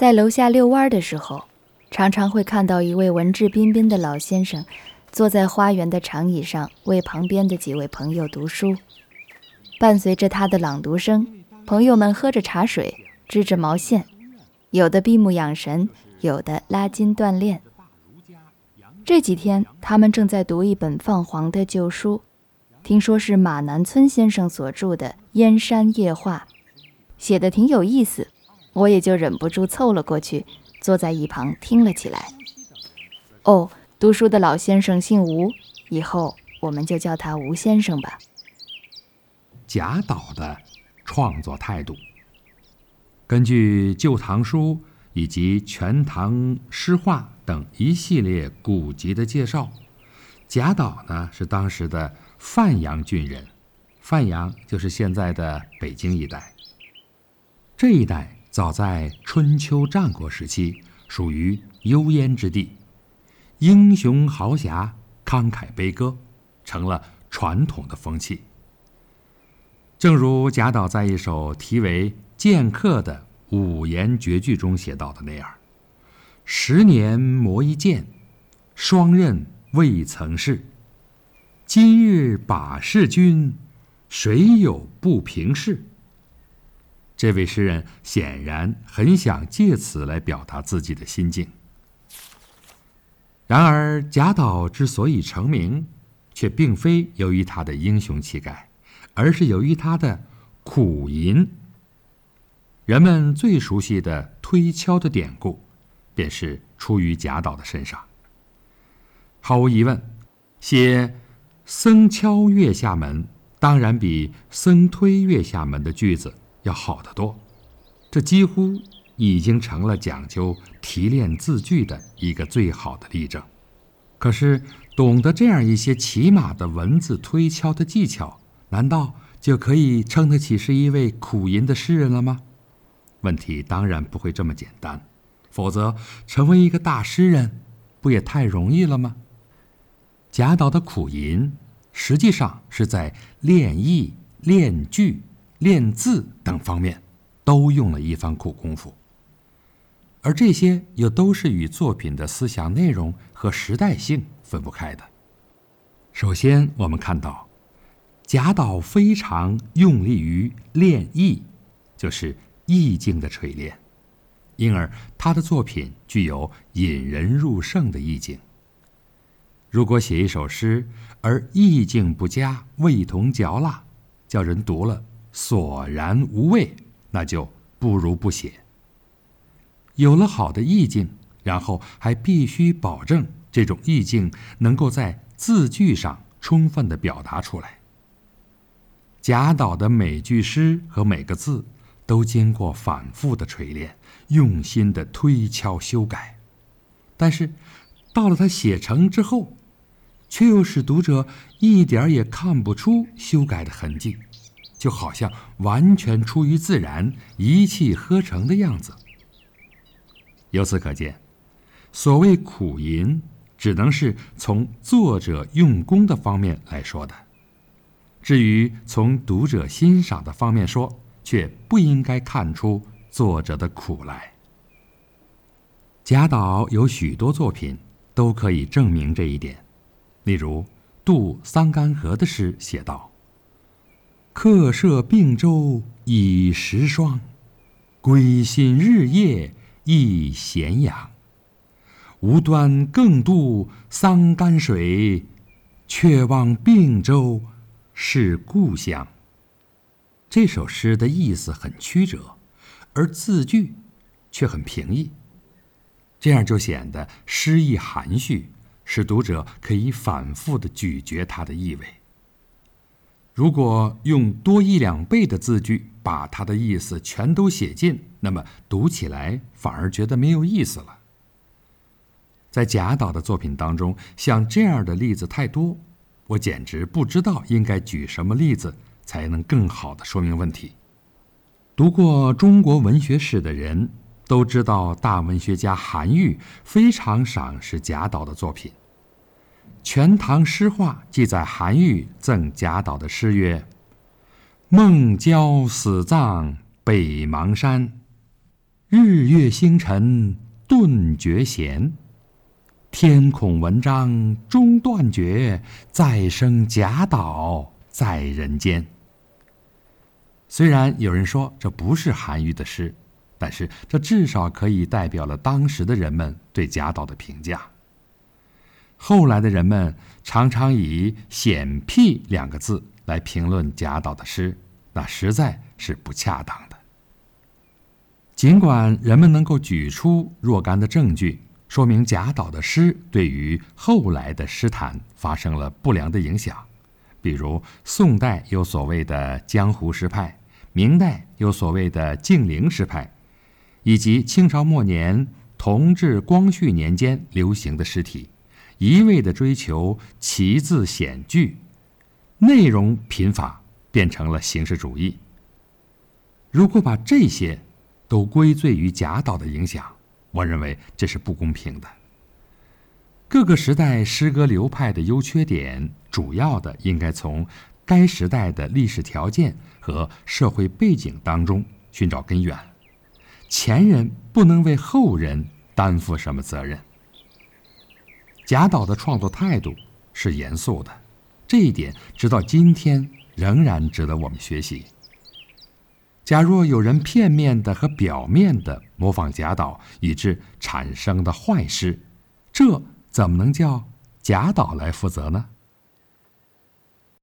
在楼下遛弯的时候，常常会看到一位文质彬彬的老先生，坐在花园的长椅上，为旁边的几位朋友读书。伴随着他的朗读声，朋友们喝着茶水，织着毛线，有的闭目养神，有的拉筋锻炼。这几天，他们正在读一本泛黄的旧书，听说是马南村先生所著的《燕山夜话》，写的挺有意思，我也就忍不住凑了过去，坐在一旁听了起来。哦，读书的老先生姓吴，以后我们就叫他吴先生吧。贾岛的创作态度，根据《旧唐书》以及《全唐诗话》。等一系列古籍的介绍，贾岛呢是当时的范阳郡人，范阳就是现在的北京一带。这一带早在春秋战国时期属于幽燕之地，英雄豪侠、慷慨悲歌，成了传统的风气。正如贾岛在一首题为《剑客》的五言绝句中写到的那样。十年磨一剑，双刃未曾试。今日把示君，谁有不平事？这位诗人显然很想借此来表达自己的心境。然而，贾岛之所以成名，却并非由于他的英雄气概，而是由于他的苦吟。人们最熟悉的推敲的典故。便是出于贾岛的身上。毫无疑问，写“僧敲月下门”当然比“僧推月下门”的句子要好得多。这几乎已经成了讲究提炼字句的一个最好的例证。可是，懂得这样一些起码的文字推敲的技巧，难道就可以称得起是一位苦吟的诗人了吗？问题当然不会这么简单。否则，成为一个大诗人，不也太容易了吗？贾岛的苦吟，实际上是在练意、练句、练字等方面，都用了一番苦功夫。而这些又都是与作品的思想内容和时代性分不开的。首先，我们看到，贾岛非常用力于练意，就是意境的锤炼。因而，他的作品具有引人入胜的意境。如果写一首诗而意境不佳、味同嚼蜡，叫人读了索然无味，那就不如不写。有了好的意境，然后还必须保证这种意境能够在字句上充分的表达出来。贾岛的每句诗和每个字。都经过反复的锤炼，用心的推敲修改，但是到了他写成之后，却又使读者一点也看不出修改的痕迹，就好像完全出于自然、一气呵成的样子。由此可见，所谓苦吟，只能是从作者用功的方面来说的；至于从读者欣赏的方面说，却不应该看出作者的苦来。贾岛有许多作品都可以证明这一点，例如杜桑干河的诗写道：“客舍并舟已时霜，归心日夜忆咸阳。无端更渡桑干水，却望并州是故乡。”这首诗的意思很曲折，而字句却很平易，这样就显得诗意含蓄，使读者可以反复的咀嚼它的意味。如果用多一两倍的字句把它的意思全都写尽，那么读起来反而觉得没有意思了。在贾岛的作品当中，像这样的例子太多，我简直不知道应该举什么例子。才能更好的说明问题。读过中国文学史的人都知道，大文学家韩愈非常赏识贾岛的作品。《全唐诗话》记载韩愈赠贾岛的诗曰：“孟郊死葬北邙山，日月星辰顿觉闲。天孔文章终断绝，再生贾岛在人间。虽然有人说这不是韩愈的诗，但是这至少可以代表了当时的人们对贾岛的评价。后来的人们常常以“险僻”两个字来评论贾岛的诗，那实在是不恰当的。尽管人们能够举出若干的证据。说明贾岛的诗对于后来的诗坛发生了不良的影响，比如宋代有所谓的江湖诗派，明代有所谓的静陵诗派，以及清朝末年同治、光绪年间流行的诗体，一味的追求奇字险句，内容贫乏，变成了形式主义。如果把这些都归罪于贾岛的影响，我认为这是不公平的。各个时代诗歌流派的优缺点，主要的应该从该时代的历史条件和社会背景当中寻找根源。前人不能为后人担负什么责任。贾岛的创作态度是严肃的，这一点直到今天仍然值得我们学习。假若有人片面的和表面的模仿贾岛，以致产生的坏事，这怎么能叫贾岛来负责呢？